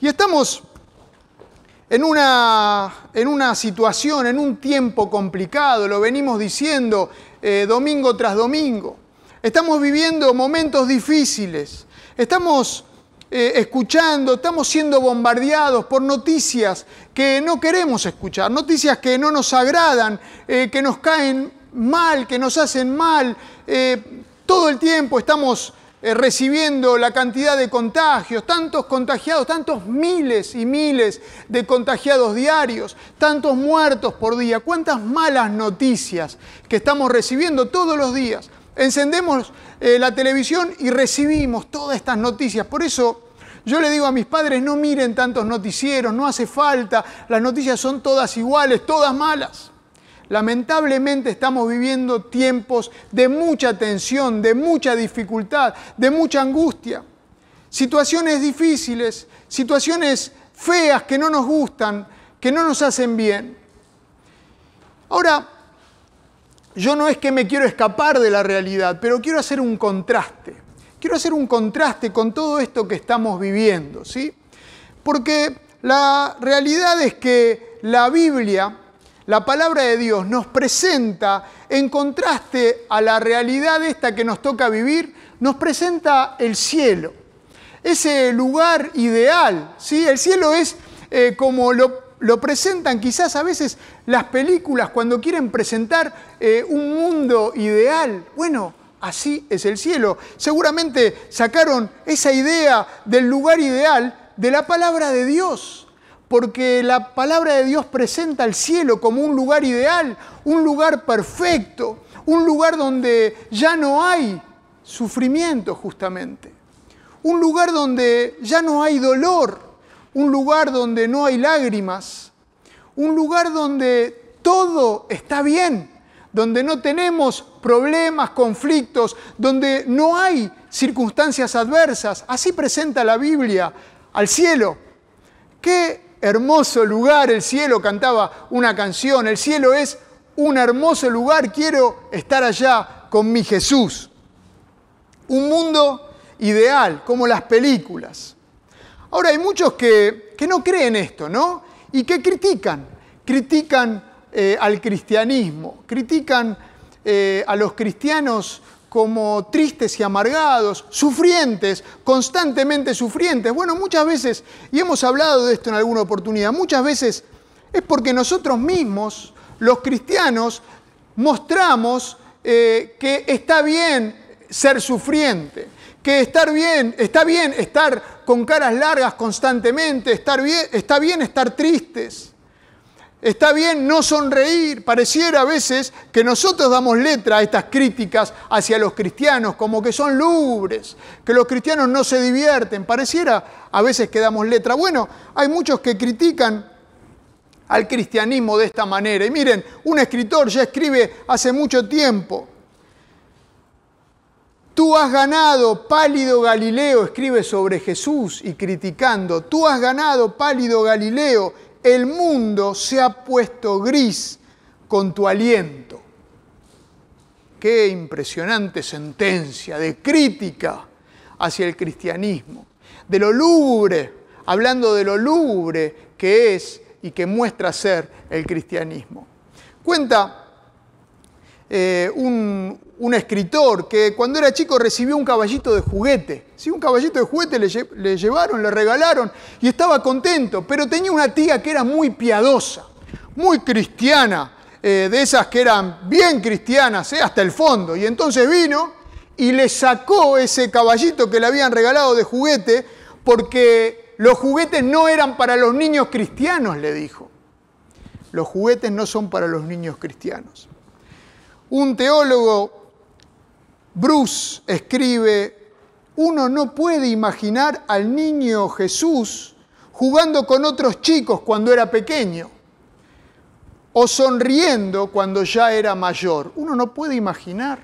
Y estamos en una, en una situación, en un tiempo complicado, lo venimos diciendo eh, domingo tras domingo. Estamos viviendo momentos difíciles. Estamos eh, escuchando, estamos siendo bombardeados por noticias que no queremos escuchar, noticias que no nos agradan, eh, que nos caen mal, que nos hacen mal. todo el tiempo estamos eh, recibiendo la cantidad de contagios, tantos contagiados, tantos miles y miles de contagiados diarios, tantos muertos por día, cuántas malas noticias que estamos recibiendo todos los días. Encendemos eh, la televisión y recibimos todas estas noticias. Por eso yo le digo a mis padres, no miren tantos noticieros, no hace falta, las noticias son todas iguales, todas malas. Lamentablemente estamos viviendo tiempos de mucha tensión, de mucha dificultad, de mucha angustia. Situaciones difíciles, situaciones feas que no nos gustan, que no nos hacen bien. Ahora, yo no es que me quiero escapar de la realidad, pero quiero hacer un contraste. Quiero hacer un contraste con todo esto que estamos viviendo, ¿sí? Porque la realidad es que la Biblia la palabra de Dios nos presenta, en contraste a la realidad esta que nos toca vivir, nos presenta el cielo, ese lugar ideal. ¿sí? El cielo es eh, como lo, presentan quizás a veces las películas cuando quieren presentar eh, un mundo ideal. Bueno, así es el cielo. Seguramente sacaron esa idea del lugar ideal de la palabra de Dios porque la palabra de Dios presenta el cielo como un lugar ideal, un lugar perfecto, un lugar donde ya no hay sufrimiento justamente, un lugar donde ya no hay dolor, un lugar donde no hay lágrimas, un lugar donde todo está bien, donde no tenemos problemas, conflictos, donde no hay circunstancias adversas. Así presenta la Biblia al cielo. ¿Qué hermoso lugar, el cielo cantaba una canción, el cielo es un hermoso lugar, quiero estar allá con mi Jesús. Un mundo ideal, como las películas. Ahora hay muchos que, no creen esto, ¿no? Y que critican, critican eh, al cristianismo, critican eh, a los cristianos como tristes y amargados, sufrientes, constantemente sufrientes. Bueno, muchas veces, y hemos hablado de esto en alguna oportunidad, muchas veces es porque nosotros mismos, los cristianos, mostramos eh, que está bien ser sufriente, que estar bien, está bien estar con caras largas constantemente, estar bien, está bien estar tristes. Está bien no sonreír. Pareciera a veces que nosotros damos letra a estas críticas hacia los cristianos, como que son lúgubres, que los cristianos no se divierten. Pareciera a veces que damos letra. Bueno, hay muchos que critican al cristianismo de esta manera. Y miren, un escritor ya escribe hace mucho tiempo. Tú has ganado, pálido Galileo, escribe sobre Jesús y criticando. Tú has ganado, pálido Galileo, el mundo se ha puesto gris con tu aliento. Qué impresionante sentencia de crítica hacia el cristianismo, de lo lúgubre, hablando de lo lúgubre que es y que muestra ser el cristianismo. Cuenta eh, un, escritor que cuando era chico recibió un caballito de juguete. ¿sí? Un caballito de juguete le, llevaron, le regalaron y estaba contento, pero tenía una tía que era muy piadosa, muy cristiana, eh, de esas que eran bien cristianas, ¿eh? hasta el fondo. Y entonces vino y le sacó ese caballito que le habían regalado de juguete porque los juguetes no eran para los niños cristianos, le dijo. Los juguetes no son para los niños cristianos. Un teólogo Bruce escribe, uno no puede imaginar al niño Jesús jugando con otros chicos cuando era pequeño o sonriendo cuando ya era mayor. Uno no puede imaginar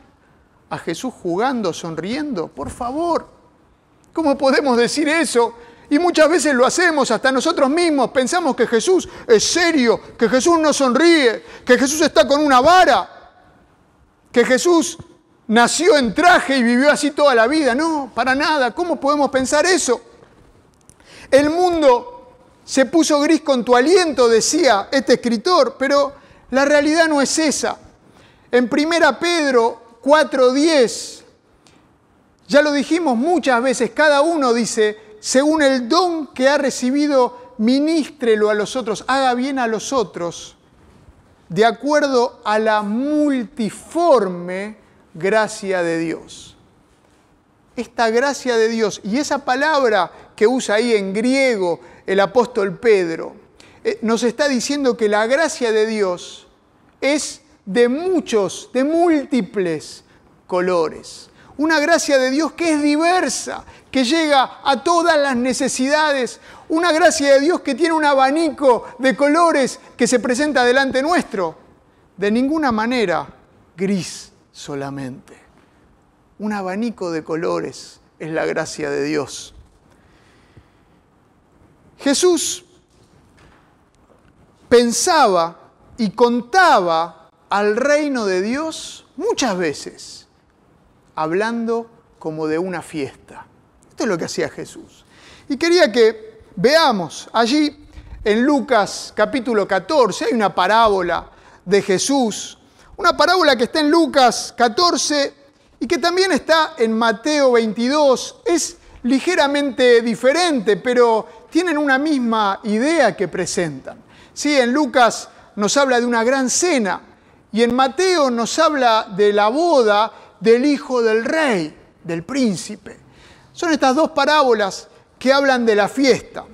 a Jesús jugando, sonriendo. Por favor, ¿cómo podemos decir eso? Y muchas veces lo hacemos hasta nosotros mismos. Pensamos que Jesús es serio, que Jesús no sonríe, que Jesús está con una vara, que Jesús nació en traje y vivió así toda la vida. No, para nada. ¿Cómo podemos pensar eso? El mundo se puso gris con tu aliento, decía este escritor, pero la realidad no es esa. En 1 Pedro 4:10, ya lo dijimos muchas veces, cada uno dice, según el don que ha recibido, ministrelo a los otros, haga bien a los otros, de acuerdo a la multiforme gracia de Dios. Esta gracia de Dios y esa palabra que usa ahí en griego el apóstol Pedro, eh, nos está diciendo que la gracia de Dios es de muchos, de múltiples colores. Una gracia de Dios que es diversa, que llega a todas las necesidades. Una gracia de Dios que tiene un abanico de colores que se presenta delante nuestro. De ninguna manera gris solamente. Un abanico de colores es la gracia de Dios. Jesús pensaba y contaba al reino de Dios muchas veces, hablando como de una fiesta. Esto es lo que hacía Jesús. Y quería que veamos allí en Lucas capítulo 14, hay una parábola de Jesús, una parábola que está en Lucas 14 y que también está en Mateo 22. Es ligeramente diferente, pero tienen una misma idea que presentan. Sí, en Lucas nos habla de una gran cena y en Mateo nos habla de la boda del hijo del rey, del príncipe. Son estas dos parábolas que hablan de la fiesta.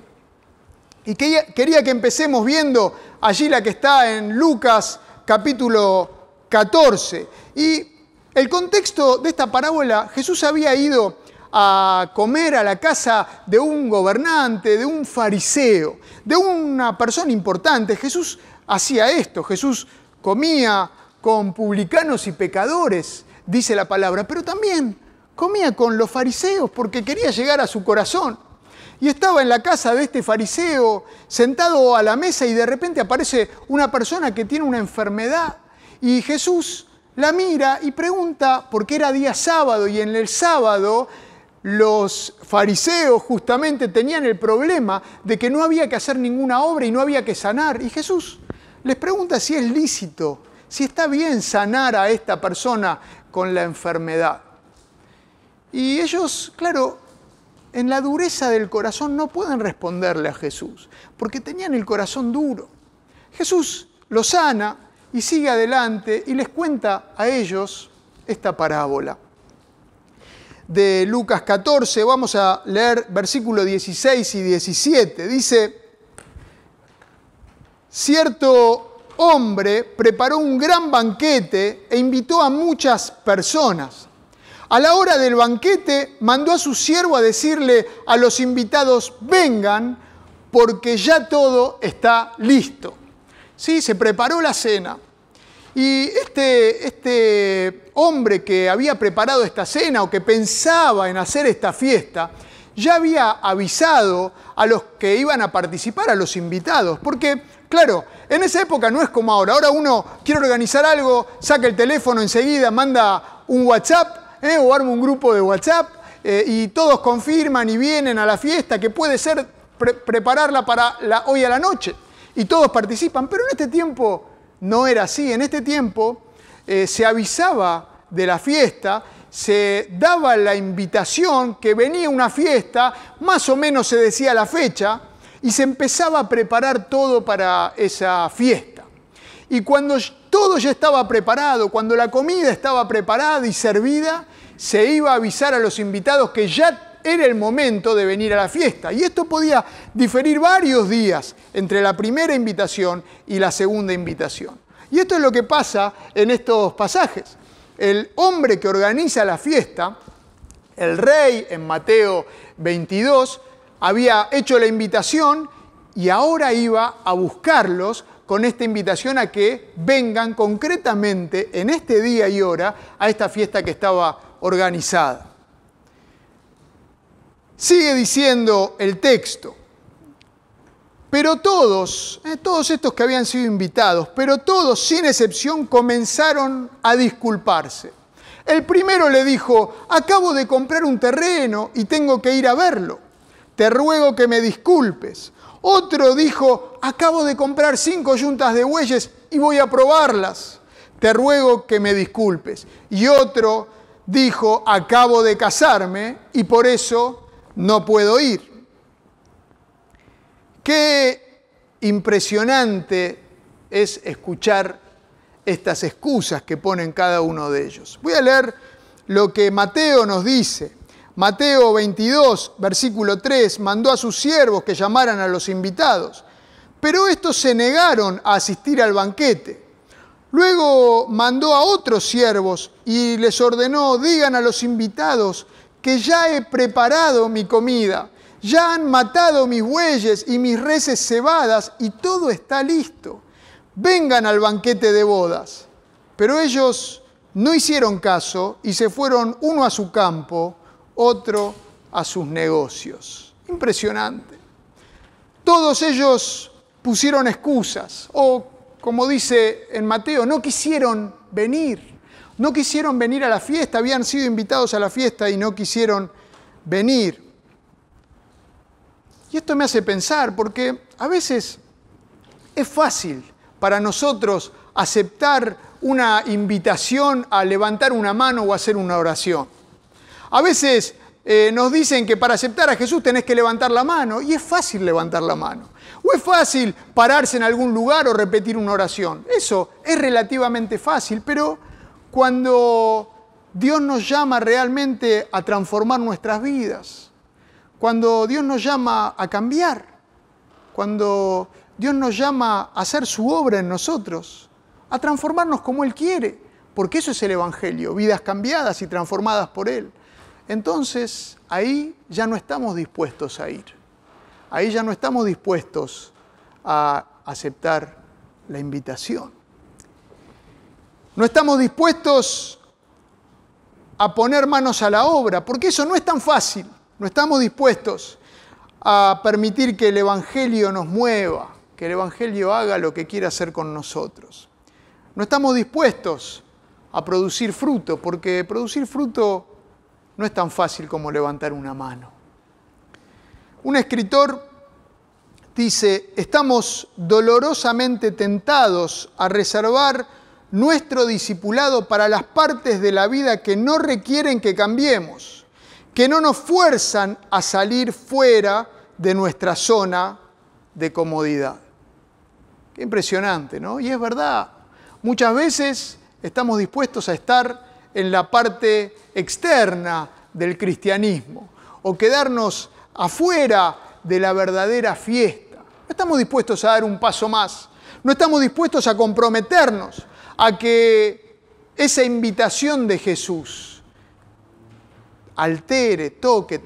Y quería que empecemos viendo allí la que está en Lucas capítulo 14. Y el contexto de esta parábola, Jesús había ido a comer a la casa de un gobernante, de un fariseo, de una persona importante. Jesús hacía esto, Jesús comía con publicanos y pecadores, dice la palabra, pero también comía con los fariseos porque quería llegar a su corazón. Y estaba en la casa de este fariseo, sentado a la mesa, y de repente aparece una persona que tiene una enfermedad. Y Jesús la mira y pregunta, porque era día sábado, y en el sábado los fariseos justamente tenían el problema de que no había que hacer ninguna obra y no había que sanar. Y Jesús les pregunta si es lícito, si está bien sanar a esta persona con la enfermedad. Y ellos, claro, en la dureza del corazón no pueden responderle a Jesús, porque tenían el corazón duro. Jesús los sana y sigue adelante y les cuenta a ellos esta parábola. De Lucas 14, vamos a leer versículos 16 y 17. Dice, cierto hombre preparó un gran banquete e invitó a muchas personas. A la hora del banquete mandó a su siervo a decirle a los invitados, vengan, porque ya todo está listo. Sí, se preparó la cena. Y este, este hombre que había preparado esta cena o que pensaba en hacer esta fiesta, ya había avisado a los que iban a participar, a los invitados, porque, claro, en esa época no es como ahora. Ahora uno quiere organizar algo, saca el teléfono enseguida, manda un WhatsApp ¿eh? o arma un grupo de WhatsApp eh, y todos confirman y vienen a la fiesta, que puede ser prepararla para hoy a la noche. Y todos participan, pero en este tiempo no era así. En este tiempo eh, se avisaba de la fiesta, se daba la invitación que venía una fiesta, más o menos se decía la fecha, y se empezaba a preparar todo para esa fiesta. Y cuando todo ya estaba preparado, cuando la comida estaba preparada y servida, se iba a avisar a los invitados que ya era el momento de venir a la fiesta. Y esto podía diferir varios días entre la primera invitación y la segunda invitación. Y esto es lo que pasa en estos pasajes. El hombre que organiza la fiesta, el rey en Mateo 22, había hecho la invitación y ahora iba a buscarlos con esta invitación a que vengan concretamente en este día y hora a esta fiesta que estaba organizada. Sigue diciendo el texto, pero todos, eh, todos estos que habían sido invitados, pero todos sin excepción comenzaron a disculparse. El primero le dijo, acabo de comprar un terreno y tengo que ir a verlo te ruego que me disculpes. Otro dijo, acabo de comprar cinco yuntas de bueyes y voy a probarlas. Te ruego que me disculpes. Y otro dijo, acabo de casarme y por eso no puedo ir. Qué impresionante es escuchar estas excusas que ponen cada uno de ellos. Voy a leer lo que Mateo nos dice. Mateo 22, versículo 3, mandó a sus siervos que llamaran a los invitados, pero estos se negaron a asistir al banquete. Luego mandó a otros siervos y les ordenó, digan a los invitados que ya he preparado mi comida, ya han matado mis bueyes y mis reses cebadas y todo está listo. Vengan al banquete de bodas. Pero ellos no hicieron caso y se fueron uno a su campo, otro a sus negocios. Impresionante. Todos ellos pusieron excusas o, como dice en Mateo, no quisieron venir. No quisieron venir a la fiesta, habían sido invitados a la fiesta y no quisieron venir. Y esto me hace pensar, porque a veces es fácil para nosotros aceptar una invitación a levantar una mano o hacer una oración. A veces eh, nos dicen que para aceptar a Jesús tenés que levantar la mano y es fácil levantar la mano. O es fácil pararse en algún lugar o repetir una oración. Eso es relativamente fácil, pero cuando Dios nos llama realmente a transformar nuestras vidas, cuando Dios nos llama a cambiar, cuando Dios nos llama a hacer su obra en nosotros, a transformarnos como Él quiere, porque eso es el Evangelio, vidas cambiadas y transformadas por Él entonces ahí ya no estamos dispuestos a ir. Ahí ya no estamos dispuestos a aceptar la invitación. No estamos dispuestos a poner manos a la obra, porque eso no es tan fácil. No estamos dispuestos a permitir que el Evangelio nos mueva, que el Evangelio haga lo que quiera hacer con nosotros. No estamos dispuestos a producir fruto, porque producir fruto no es tan fácil como levantar una mano. Un escritor dice, estamos dolorosamente tentados a reservar nuestro discipulado para las partes de la vida que no requieren que cambiemos, que no nos fuerzan a salir fuera de nuestra zona de comodidad. Qué impresionante, ¿no? Y es verdad, muchas veces estamos dispuestos a estar en la parte externa del cristianismo o quedarnos afuera de la verdadera fiesta. No estamos dispuestos a dar un paso más, no estamos dispuestos a comprometernos a que esa invitación de Jesús altere, toque,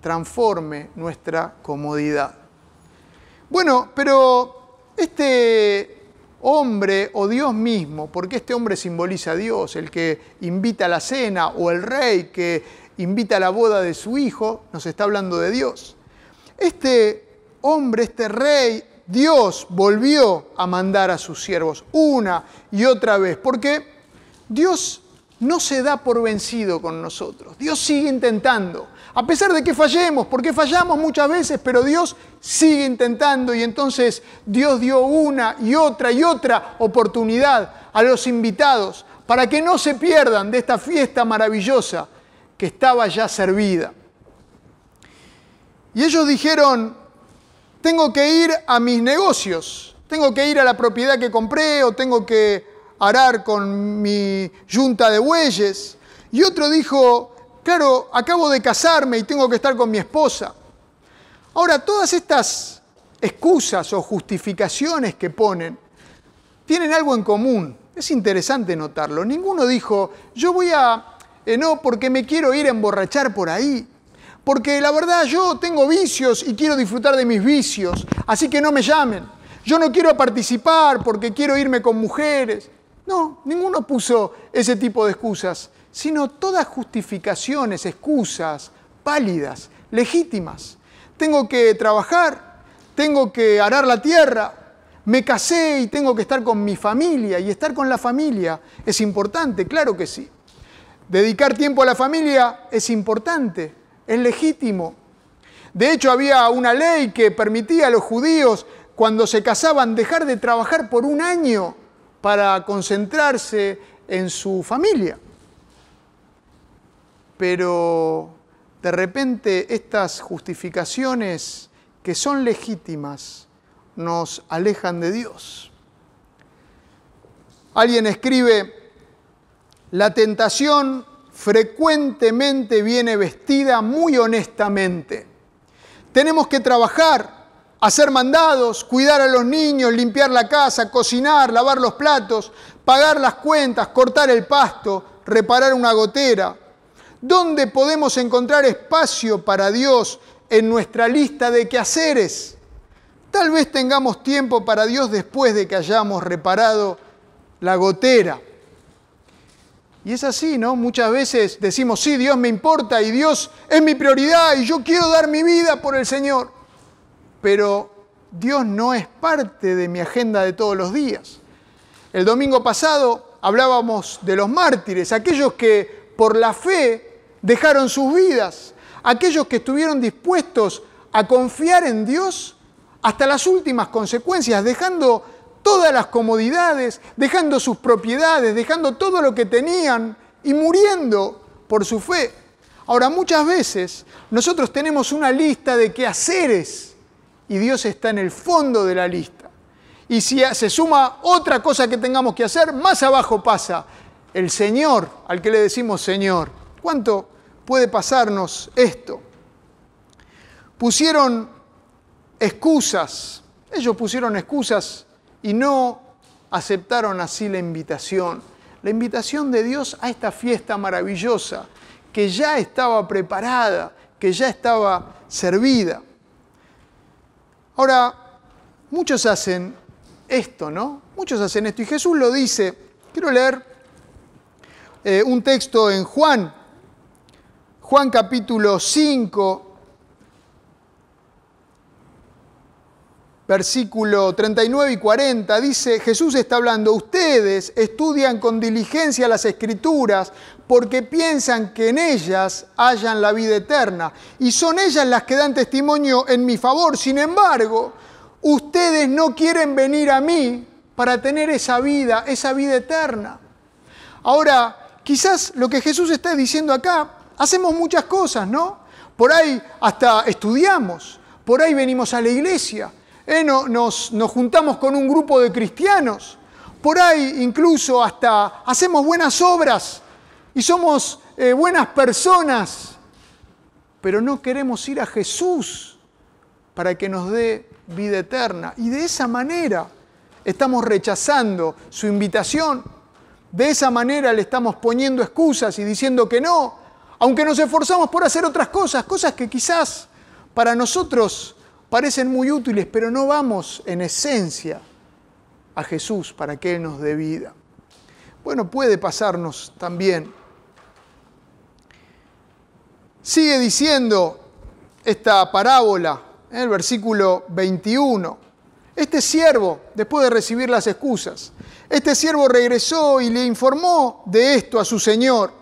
transforme nuestra comodidad. Bueno, pero este hombre o Dios mismo, porque este hombre simboliza a Dios, el que invita a la cena, o el rey que invita a la boda de su hijo, nos está hablando de Dios. Este hombre, este rey, Dios volvió a mandar a sus siervos una y otra vez, porque Dios no se da por vencido con nosotros. Dios sigue intentando. A pesar de que fallemos, porque fallamos muchas veces, pero Dios sigue intentando y entonces Dios dio una y otra y otra oportunidad a los invitados para que no se pierdan de esta fiesta maravillosa que estaba ya servida. Y ellos dijeron, tengo que ir a mis negocios, tengo que ir a la propiedad que compré o tengo que arar con mi yunta de bueyes. Y otro dijo, claro, acabo de casarme y tengo que estar con mi esposa. Ahora, todas estas excusas o justificaciones que ponen tienen algo en común. Es interesante notarlo. Ninguno dijo, yo voy a, eh, no, porque me quiero ir a emborrachar por ahí. Porque la verdad yo tengo vicios y quiero disfrutar de mis vicios, así que no me llamen. Yo no quiero participar porque quiero irme con mujeres. No, ninguno puso ese tipo de excusas, sino todas justificaciones, excusas válidas, legítimas. Tengo que trabajar, tengo que arar la tierra, me casé y tengo que estar con mi familia, y estar con la familia es importante, claro que sí. Dedicar tiempo a la familia es importante, es legítimo. De hecho, había una ley que permitía a los judíos, cuando se casaban, dejar de trabajar por un año para concentrarse en su familia. Pero de repente estas justificaciones que son legítimas nos alejan de Dios. Alguien escribe, la tentación frecuentemente viene vestida muy honestamente. Tenemos que trabajar, hacer mandados, cuidar a los niños, limpiar la casa, cocinar, lavar los platos, pagar las cuentas, cortar el pasto, reparar una gotera. ¿Dónde podemos encontrar espacio para Dios en nuestra lista de quehaceres? Tal vez tengamos tiempo para Dios después de que hayamos reparado la gotera. Y es así, ¿no? Muchas veces decimos, sí, Dios me importa y Dios es mi prioridad y yo quiero dar mi vida por el Señor. Pero Dios no es parte de mi agenda de todos los días. El domingo pasado hablábamos de los mártires, aquellos que por la fe dejaron sus vidas, aquellos que estuvieron dispuestos a confiar en Dios hasta las últimas consecuencias, dejando todas las comodidades, dejando sus propiedades, dejando todo lo que tenían y muriendo por su fe. Ahora, muchas veces nosotros tenemos una lista de quehaceres y Dios está en el fondo de la lista. Y si se suma otra cosa que tengamos que hacer, más abajo pasa el Señor, al que le decimos Señor. ¿Cuánto puede pasarnos esto? Pusieron excusas, ellos pusieron excusas y no aceptaron así la invitación, la invitación de Dios a esta fiesta maravillosa que ya estaba preparada, que ya estaba servida. Ahora, muchos hacen esto, ¿no? Muchos hacen esto y Jesús lo dice. Quiero leer eh, un texto en Juan, Juan capítulo 5, versículo 39 y 40, dice, Jesús está hablando, ustedes estudian con diligencia las escrituras porque piensan que en ellas hayan la vida eterna y son ellas las que dan testimonio en mi favor. Sin embargo, ustedes no quieren venir a mí para tener esa vida, esa vida eterna. Ahora, quizás lo que Jesús está diciendo acá, hacemos muchas cosas, ¿no? Por ahí hasta estudiamos, por ahí venimos a la iglesia, eh, nos, juntamos con un grupo de cristianos, por ahí incluso hasta hacemos buenas obras y somos eh, buenas personas, pero no queremos ir a Jesús para que nos dé vida eterna. Y de esa manera estamos rechazando su invitación, de esa manera le estamos poniendo excusas y diciendo que no, aunque nos esforzamos por hacer otras cosas, cosas que quizás para nosotros parecen muy útiles, pero no vamos en esencia a Jesús para que Él nos dé vida. Bueno, puede pasarnos también. Sigue diciendo esta parábola en el versículo 21. Este siervo, después de recibir las excusas, este siervo regresó y le informó de esto a su señor.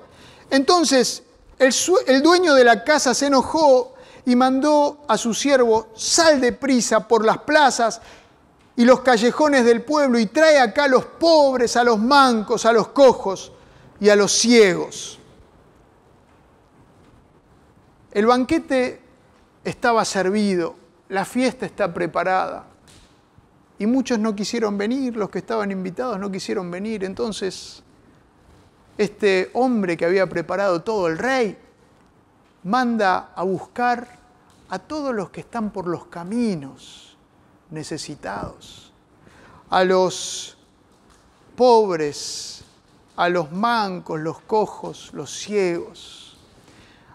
Entonces el, dueño de la casa se enojó y mandó a su siervo, sal de prisa por las plazas y los callejones del pueblo y trae acá a los pobres, a los mancos, a los cojos y a los ciegos. El banquete estaba servido, la fiesta está preparada. Y muchos no quisieron venir, los que estaban invitados no quisieron venir. Entonces, este hombre que había preparado todo, el rey, manda a buscar a todos los que están por los caminos necesitados, a los pobres, a los mancos, los cojos, los ciegos.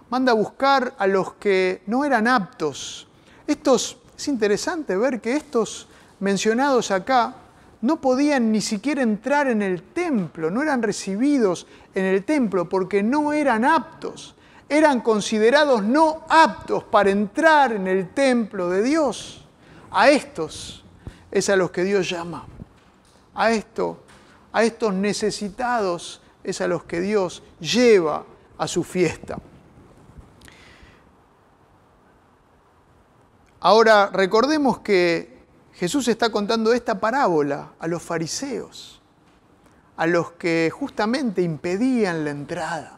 Manda a buscar a los que no eran aptos. Estos, es interesante ver que estos mencionados acá no podían ni siquiera entrar en el templo, no eran recibidos en el templo porque no eran aptos eran considerados no aptos para entrar en el templo de Dios. A estos es a los que Dios llama. A esto, a estos necesitados es a los que Dios lleva a su fiesta. Ahora, recordemos que Jesús está contando esta parábola a los fariseos, a los que justamente impedían la entrada,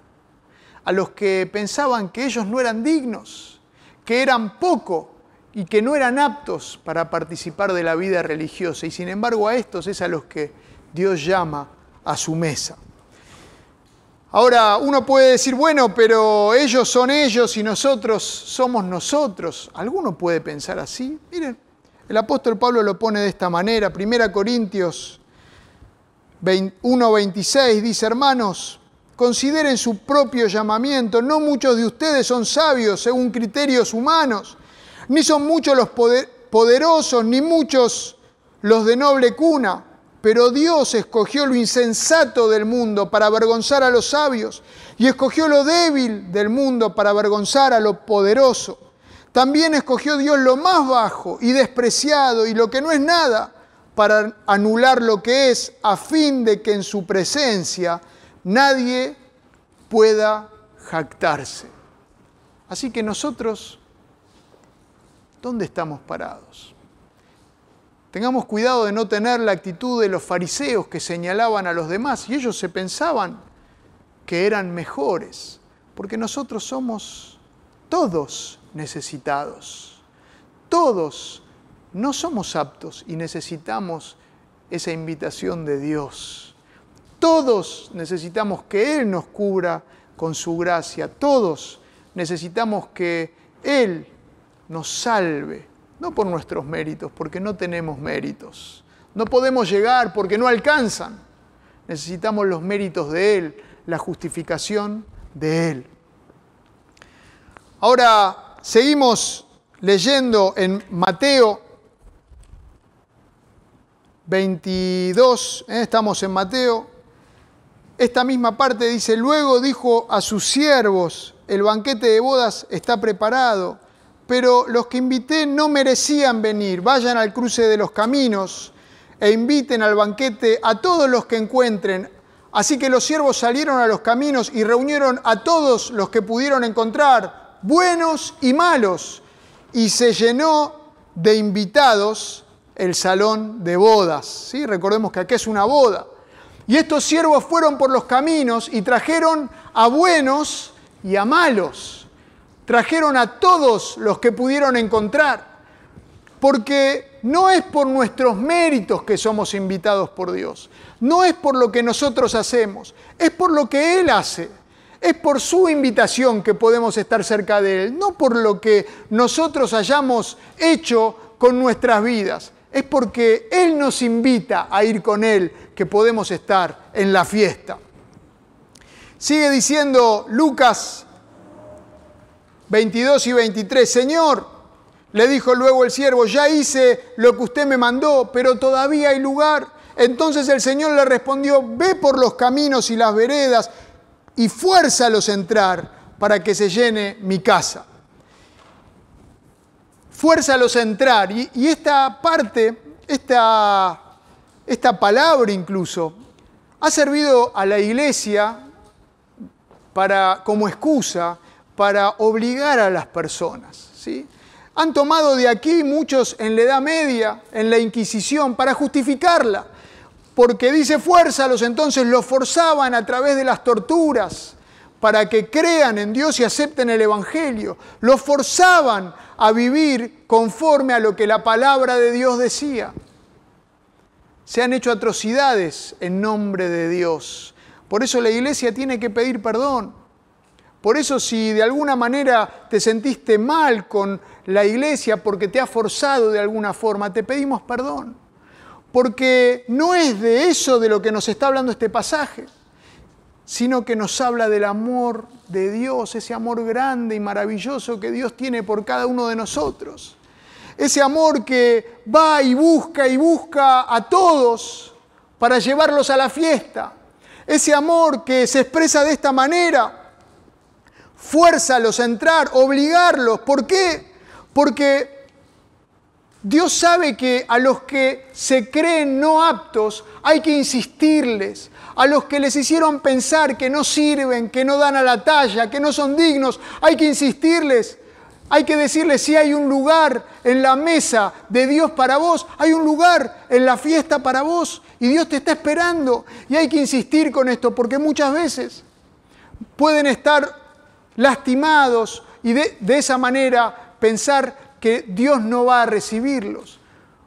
a los que pensaban que ellos no eran dignos, que eran poco y que no eran aptos para participar de la vida religiosa. Y sin embargo a estos es a los que Dios llama a su mesa. Ahora uno puede decir, bueno, pero ellos son ellos y nosotros somos nosotros. ¿Alguno puede pensar así? Miren, el apóstol Pablo lo pone de esta manera. 1 Corintios 1.26 dice, hermanos, consideren su propio llamamiento. No muchos de ustedes son sabios según criterios humanos, ni son muchos los poderosos, ni muchos los de noble cuna pero Dios escogió lo insensato del mundo para avergonzar a los sabios y escogió lo débil del mundo para avergonzar a lo poderoso. También escogió Dios lo más bajo y despreciado y lo que no es nada para anular lo que es a fin de que en su presencia nadie pueda jactarse. Así que nosotros, ¿dónde estamos parados? Tengamos cuidado de no tener la actitud de los fariseos que señalaban a los demás y ellos se pensaban que eran mejores, porque nosotros somos todos necesitados, todos no somos aptos y necesitamos esa invitación de Dios. Todos necesitamos que Él nos cubra con su gracia, todos necesitamos que Él nos salve no por nuestros méritos, porque no tenemos méritos. No podemos llegar porque no alcanzan. Necesitamos los méritos de Él, la justificación de Él. Ahora seguimos leyendo en Mateo 22, ¿eh? estamos en Mateo. Esta misma parte dice, luego dijo a sus siervos, el banquete de bodas está preparado pero los que invité no merecían venir. Vayan al cruce de los caminos e inviten al banquete a todos los que encuentren. Así que los siervos salieron a los caminos y reunieron a todos los que pudieron encontrar, buenos y malos, y se llenó de invitados el salón de bodas. ¿sí? Recordemos que aquí es una boda. Y estos siervos fueron por los caminos y trajeron a buenos y a malos trajeron a todos los que pudieron encontrar, porque no es por nuestros méritos que somos invitados por Dios, no es por lo que nosotros hacemos, es por lo que Él hace, es por su invitación que podemos estar cerca de Él, no por lo que nosotros hayamos hecho con nuestras vidas, es porque Él nos invita a ir con Él que podemos estar en la fiesta. Sigue diciendo Lucas 22 y 23, Señor, le dijo luego el siervo, ya hice lo que usted me mandó, pero todavía hay lugar. Entonces el Señor le respondió, ve por los caminos y las veredas y fuérzalos a entrar para que se llene mi casa. Fuérzalos a entrar. Y, y esta parte, esta, esta palabra incluso, ha servido a la iglesia para, como excusa para obligar a las personas. ¿sí? Han tomado de aquí muchos en la Edad Media, en la Inquisición, para justificarla, porque dice fuérzalos, entonces los forzaban a través de las torturas para que crean en Dios y acepten el Evangelio. Los forzaban a vivir conforme a lo que la palabra de Dios decía. Se han hecho atrocidades en nombre de Dios. Por eso la iglesia tiene que pedir perdón. Por eso si de alguna manera te sentiste mal con la iglesia porque te ha forzado de alguna forma, te pedimos perdón. Porque no es de eso de lo que nos está hablando este pasaje, sino que nos habla del amor de Dios, ese amor grande y maravilloso que Dios tiene por cada uno de nosotros. Ese amor que va y busca y busca a todos para llevarlos a la fiesta. Ese amor que se expresa de esta manera fuérzalos a entrar, obligarlos. ¿Por qué? Porque Dios sabe que a los que se creen no aptos hay que insistirles. A los que les hicieron pensar que no sirven, que no dan a la talla, que no son dignos, hay que insistirles. Hay que decirle si hay un lugar en la mesa de Dios para vos, hay un lugar en la fiesta para vos y Dios te está esperando. Y hay que insistir con esto porque muchas veces pueden estar lastimados y de, esa manera pensar que Dios no va a recibirlos.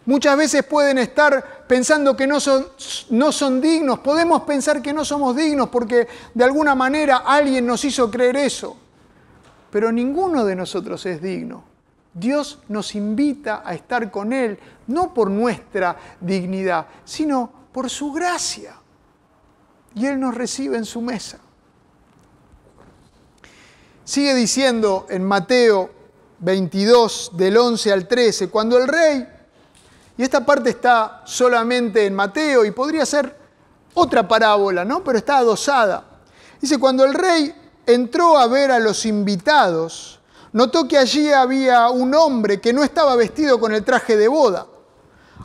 Muchas veces pueden estar pensando que no son, no son, dignos. Podemos pensar que no somos dignos porque de alguna manera alguien nos hizo creer eso pero ninguno de nosotros es digno. Dios nos invita a estar con Él, no por nuestra dignidad, sino por su gracia. Y Él nos recibe en su mesa. Sigue diciendo en Mateo 22, del 11 al 13, cuando el rey, y esta parte está solamente en Mateo y podría ser otra parábola, ¿no? Pero está adosada. Dice, cuando el rey entró a ver a los invitados, notó que allí había un hombre que no estaba vestido con el traje de boda.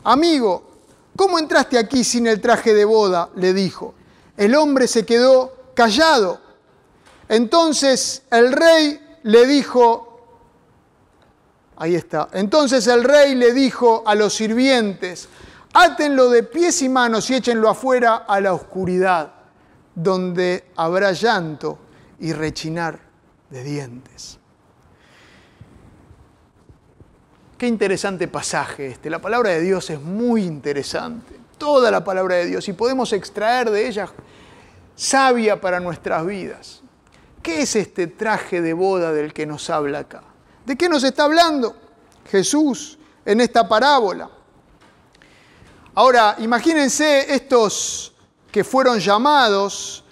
Amigo, ¿cómo entraste aquí sin el traje de boda? le dijo. El hombre se quedó callado. Entonces el rey le dijo, ahí está, entonces el rey le dijo a los sirvientes, átenlo de pies y manos y échenlo afuera a la oscuridad, donde habrá llanto y rechinar de dientes. Qué interesante pasaje este. La palabra de Dios es muy interesante. Toda la palabra de Dios y podemos extraer de ella sabia para nuestras vidas. ¿Qué es este traje de boda del que nos habla acá? ¿De qué nos está hablando Jesús en esta parábola? Ahora, imagínense estos que fueron llamados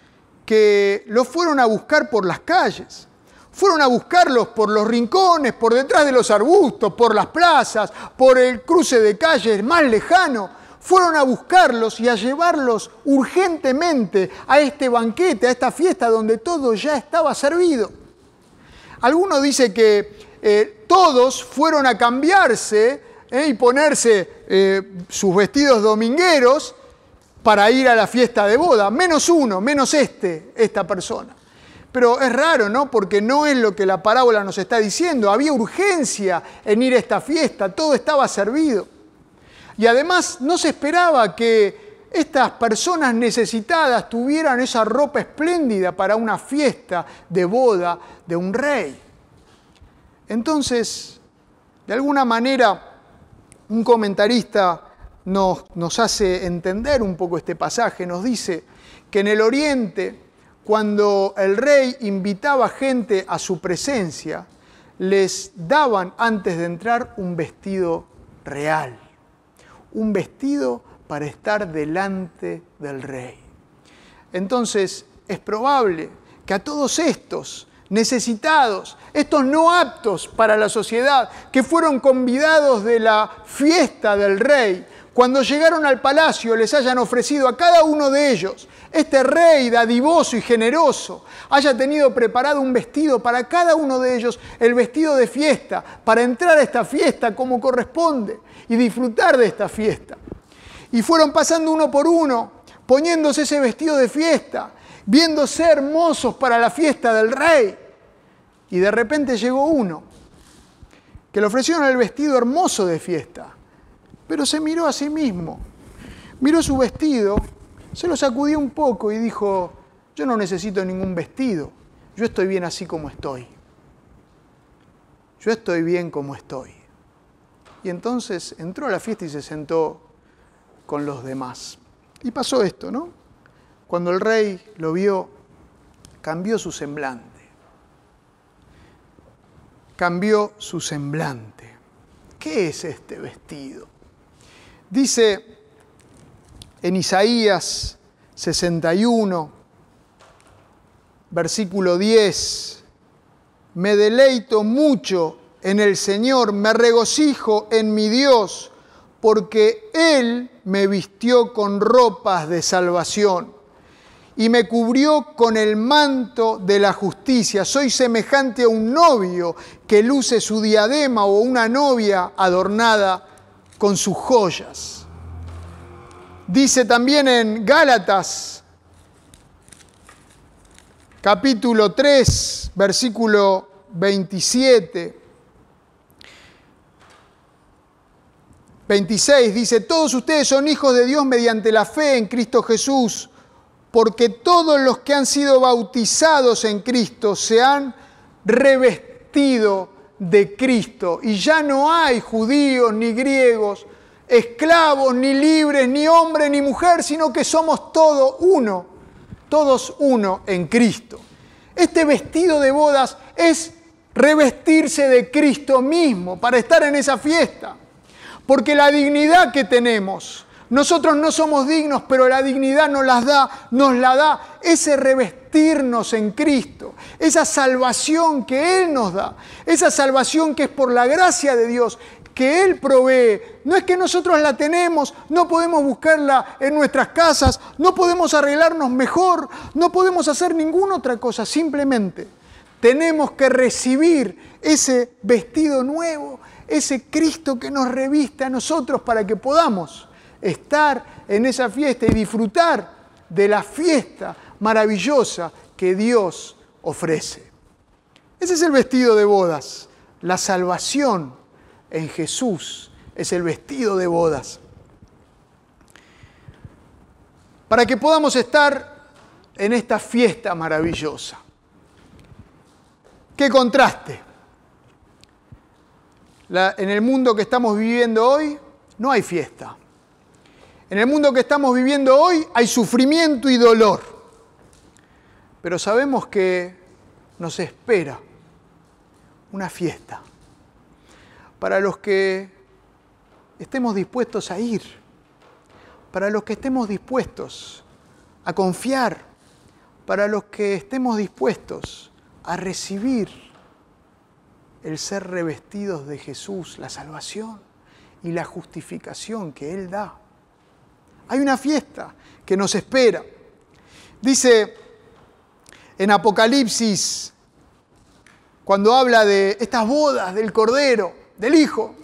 que los fueron a buscar por las calles. Fueron a buscarlos por los rincones, por detrás de los arbustos, por las plazas, por el cruce de calles más lejano. Fueron a buscarlos y a llevarlos urgentemente a este banquete, a esta fiesta donde todo ya estaba servido. Alguno dice que eh, todos fueron a cambiarse eh, y ponerse eh, sus vestidos domingueros para ir a la fiesta de boda, menos uno, menos este, esta persona. Pero es raro, ¿no? Porque no es lo que la parábola nos está diciendo. Había urgencia en ir a esta fiesta, todo estaba servido. Y además no se esperaba que estas personas necesitadas tuvieran esa ropa espléndida para una fiesta de boda de un rey. Entonces, de alguna manera, un comentarista nos, hace entender un poco este pasaje. Nos dice que en el Oriente, cuando el rey invitaba gente a su presencia, les daban antes de entrar un vestido real, un vestido para estar delante del rey. Entonces es probable que a todos estos necesitados, estos no aptos para la sociedad, que fueron convidados de la fiesta del rey, cuando llegaron al palacio les hayan ofrecido a cada uno de ellos, este rey dadivoso y generoso, haya tenido preparado un vestido para cada uno de ellos, el vestido de fiesta, para entrar a esta fiesta como corresponde y disfrutar de esta fiesta. Y fueron pasando uno por uno, poniéndose ese vestido de fiesta, viéndose hermosos para la fiesta del rey. Y de repente llegó uno que le ofrecieron el vestido hermoso de fiesta pero se miró a sí mismo, miró su vestido, se lo sacudió un poco y dijo, yo no necesito ningún vestido, yo estoy bien así como estoy. Yo estoy bien como estoy. Y entonces entró a la fiesta y se sentó con los demás. Y pasó esto, ¿no? Cuando el rey lo vio, cambió su semblante. Cambió su semblante. ¿Qué es este vestido? Dice en Isaías 61, versículo 10, me deleito mucho en el Señor, me regocijo en mi Dios, porque Él me vistió con ropas de salvación y me cubrió con el manto de la justicia. Soy semejante a un novio que luce su diadema o una novia adornada con sus joyas. Dice también en Gálatas capítulo 3, versículo 27. 26 dice, todos ustedes son hijos de Dios mediante la fe en Cristo Jesús porque todos los que han sido bautizados en Cristo se han revestido de Cristo. Y ya no hay judíos ni griegos, esclavos ni libres, ni hombre ni mujer, sino que somos todos uno, todos uno en Cristo. Este vestido de bodas es revestirse de Cristo mismo para estar en esa fiesta. Porque la dignidad que tenemos, nosotros no somos dignos, pero la dignidad nos las da, nos la da ese revestirnos en Cristo, esa salvación que Él nos da, esa salvación que es por la gracia de Dios, que Él provee. No es que nosotros la tenemos, no podemos buscarla en nuestras casas, no podemos arreglarnos mejor, no podemos hacer ninguna otra cosa, simplemente tenemos que recibir ese vestido nuevo, ese Cristo que nos reviste a nosotros para que podamos estar en esa fiesta y disfrutar de la fiesta maravillosa que Dios ofrece. Ese es el vestido de bodas. La salvación en Jesús es el vestido de bodas. Para que podamos estar en esta fiesta maravillosa. Qué contraste en el mundo que estamos viviendo hoy no hay fiesta. En el mundo que estamos viviendo hoy hay sufrimiento y dolor. Pero sabemos que nos espera una fiesta para los que estemos dispuestos a ir, para los que estemos dispuestos a confiar, para los que estemos dispuestos a recibir el ser revestidos de Jesús, la salvación y la justificación que Él da. Hay una fiesta que nos espera. Dice en Apocalipsis, cuando habla de estas bodas del Cordero, del Hijo,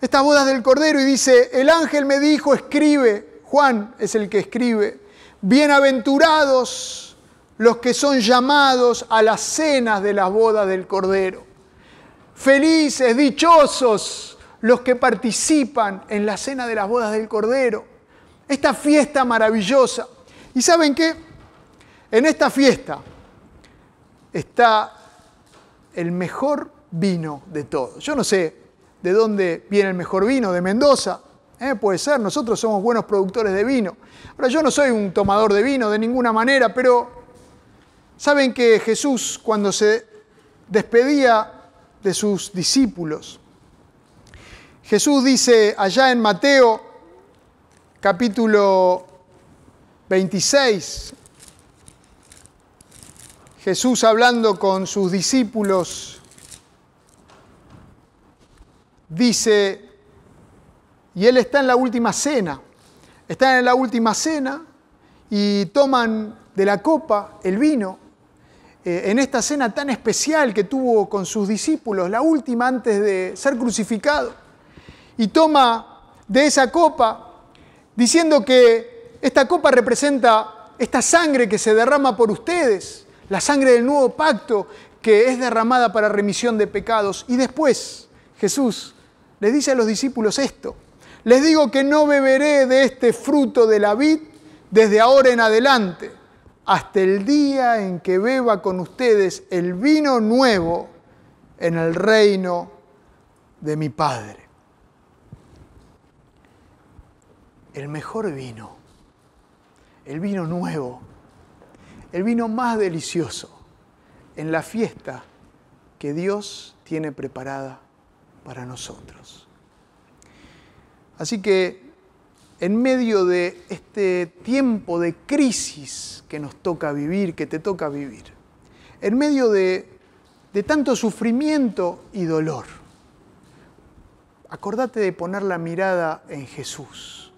estas bodas del Cordero y dice, el ángel me dijo, escribe, Juan es el que escribe, bienaventurados los que son llamados a las cenas de las bodas del Cordero. Felices, dichosos los que participan en la cena de las bodas del Cordero. Esta fiesta maravillosa. ¿Y saben qué? En esta fiesta está el mejor vino de todos. Yo no sé de dónde viene el mejor vino, de Mendoza. ¿eh? Puede ser, nosotros somos buenos productores de vino. Ahora, yo no soy un tomador de vino de ninguna manera, pero saben que Jesús cuando se despedía de sus discípulos. Jesús dice allá en Mateo capítulo 26, Jesús hablando con sus discípulos, dice, y él está en la última cena, están en la última cena y toman de la copa el vino eh, en esta cena tan especial que tuvo con sus discípulos, la última antes de ser crucificado, y toma de esa copa diciendo que esta copa representa esta sangre que se derrama por ustedes, la sangre del nuevo pacto que es derramada para remisión de pecados. Y después Jesús les dice a los discípulos esto, les digo que no beberé de este fruto de la vid desde ahora en adelante hasta el día en que beba con ustedes el vino nuevo en el reino de mi Padre. El mejor vino, el vino nuevo, el vino más delicioso en la fiesta que Dios tiene preparada para nosotros. Así que en medio de este tiempo de crisis que nos toca vivir, que te toca vivir, en medio de, tanto sufrimiento y dolor, acordate de poner la mirada en Jesús.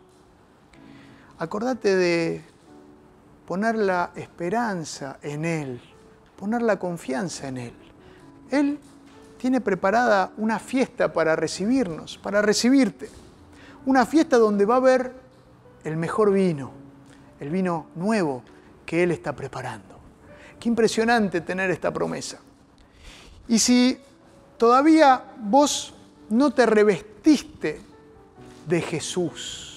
Acordate de poner la esperanza en Él, poner la confianza en Él. Él tiene preparada una fiesta para recibirnos, para recibirte una fiesta donde va a haber el mejor vino, el vino nuevo que Él está preparando. Qué impresionante tener esta promesa. Y si todavía vos no te revestiste de Jesús.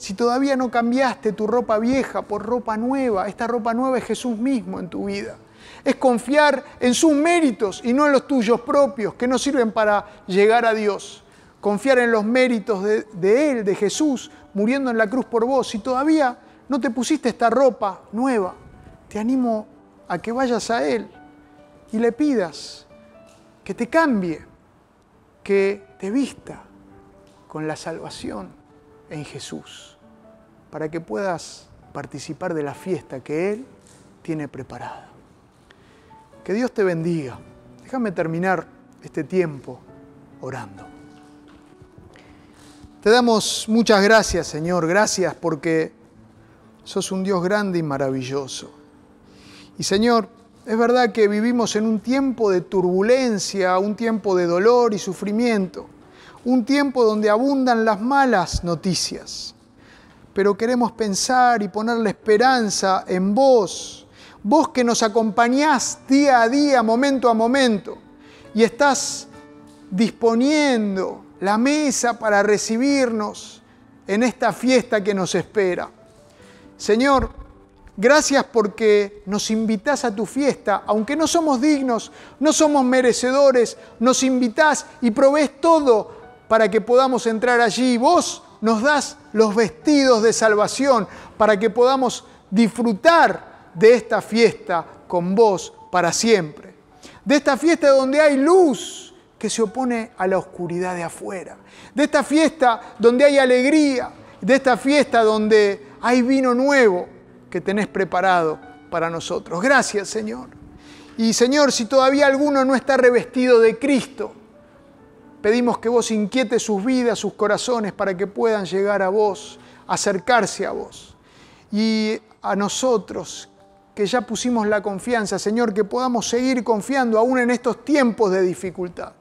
Si todavía no cambiaste tu ropa vieja por ropa nueva, esta ropa nueva es Jesús mismo en tu vida. Es confiar en sus méritos y no en los tuyos propios, que no sirven para llegar a Dios. Confiar en los méritos de, Él, de Jesús, muriendo en la cruz por vos. Si todavía no te pusiste esta ropa nueva, te animo a que vayas a Él y le pidas que te cambie, que te vista con la salvación en Jesús, para que puedas participar de la fiesta que Él tiene preparada. Que Dios te bendiga. Déjame terminar este tiempo orando. Te damos muchas gracias, Señor. Gracias porque sos un Dios grande y maravilloso. Y Señor, es verdad que vivimos en un tiempo de turbulencia, un tiempo de dolor y sufrimiento, un tiempo donde abundan las malas noticias. Pero queremos pensar y poner la esperanza en vos, vos que nos acompañás día a día, momento a momento, y estás disponiendo la mesa para recibirnos en esta fiesta que nos espera. Señor, Gracias porque nos invitas a tu fiesta, aunque no somos dignos, no somos merecedores, nos invitas y provees todo para que podamos entrar allí. Vos nos das los vestidos de salvación para que podamos disfrutar de esta fiesta con vos para siempre. De esta fiesta donde hay luz que se opone a la oscuridad de afuera. De esta fiesta donde hay alegría. De esta fiesta donde hay vino nuevo que tenés preparado para nosotros. Gracias, Señor. Y Señor, si todavía alguno no está revestido de Cristo, pedimos que vos inquietes sus vidas, sus corazones, para que puedan llegar a vos, acercarse a vos. Y a nosotros, que ya pusimos la confianza, Señor, que podamos seguir confiando aún en estos tiempos de dificultad,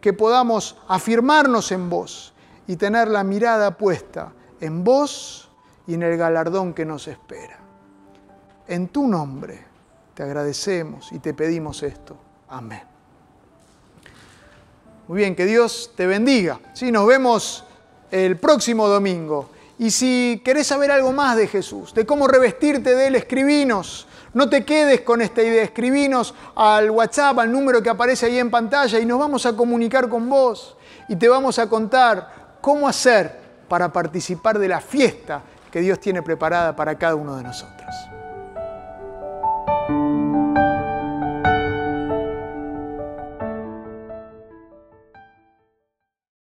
que podamos afirmarnos en vos y tener la mirada puesta en vos y en el galardón que nos espera. En tu nombre te agradecemos y te pedimos esto. Amén. Muy bien, que Dios te bendiga. Sí, nos vemos el próximo domingo. Y si querés saber algo más de Jesús, de cómo revestirte de Él, escribinos. No te quedes con esta idea, escribinos al WhatsApp, al número que aparece ahí en pantalla y nos vamos a comunicar con vos y te vamos a contar cómo hacer para participar de la fiesta que Dios tiene preparada para cada uno de nosotros.